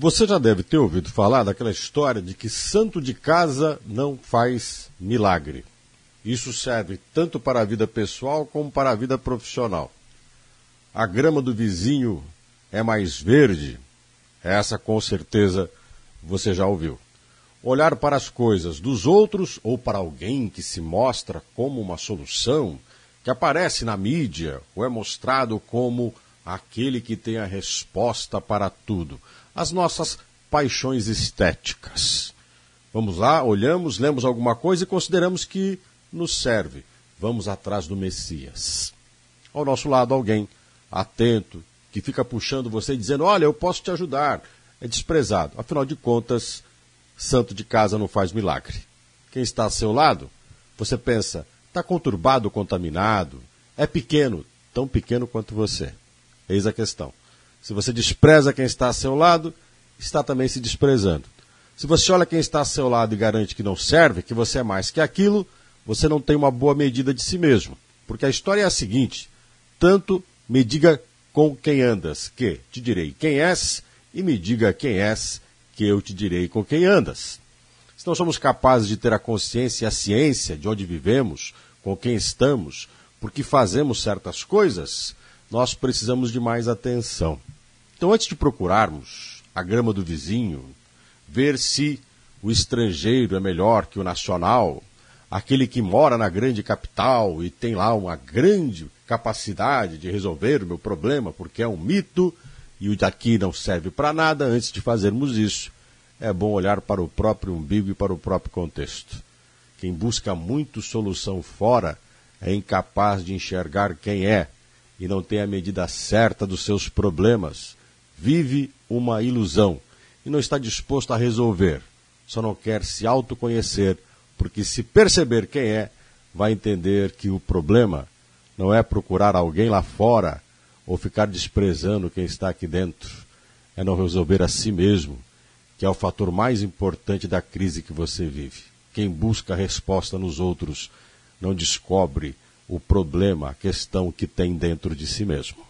Você já deve ter ouvido falar daquela história de que santo de casa não faz milagre. Isso serve tanto para a vida pessoal como para a vida profissional. A grama do vizinho é mais verde? Essa com certeza você já ouviu. Olhar para as coisas dos outros ou para alguém que se mostra como uma solução, que aparece na mídia ou é mostrado como aquele que tem a resposta para tudo as nossas paixões estéticas. Vamos lá, olhamos, lemos alguma coisa e consideramos que nos serve. Vamos atrás do Messias. Ao nosso lado, alguém atento, que fica puxando você e dizendo: Olha, eu posso te ajudar. É desprezado. Afinal de contas, santo de casa não faz milagre. Quem está ao seu lado, você pensa: está conturbado, contaminado, é pequeno, tão pequeno quanto você. Eis a questão. Se você despreza quem está a seu lado, está também se desprezando. Se você olha quem está a seu lado e garante que não serve, que você é mais que aquilo, você não tem uma boa medida de si mesmo. Porque a história é a seguinte: tanto me diga com quem andas, que te direi quem és, e me diga quem és, que eu te direi com quem andas. Se não somos capazes de ter a consciência e a ciência de onde vivemos, com quem estamos, por que fazemos certas coisas, nós precisamos de mais atenção. Então, antes de procurarmos a grama do vizinho, ver se o estrangeiro é melhor que o nacional, aquele que mora na grande capital e tem lá uma grande capacidade de resolver o meu problema, porque é um mito e o daqui não serve para nada, antes de fazermos isso, é bom olhar para o próprio umbigo e para o próprio contexto. Quem busca muito solução fora é incapaz de enxergar quem é e não tem a medida certa dos seus problemas, vive uma ilusão e não está disposto a resolver, só não quer se autoconhecer, porque se perceber quem é, vai entender que o problema não é procurar alguém lá fora ou ficar desprezando quem está aqui dentro, é não resolver a si mesmo, que é o fator mais importante da crise que você vive. Quem busca resposta nos outros não descobre o problema, a questão que tem dentro de si mesmo.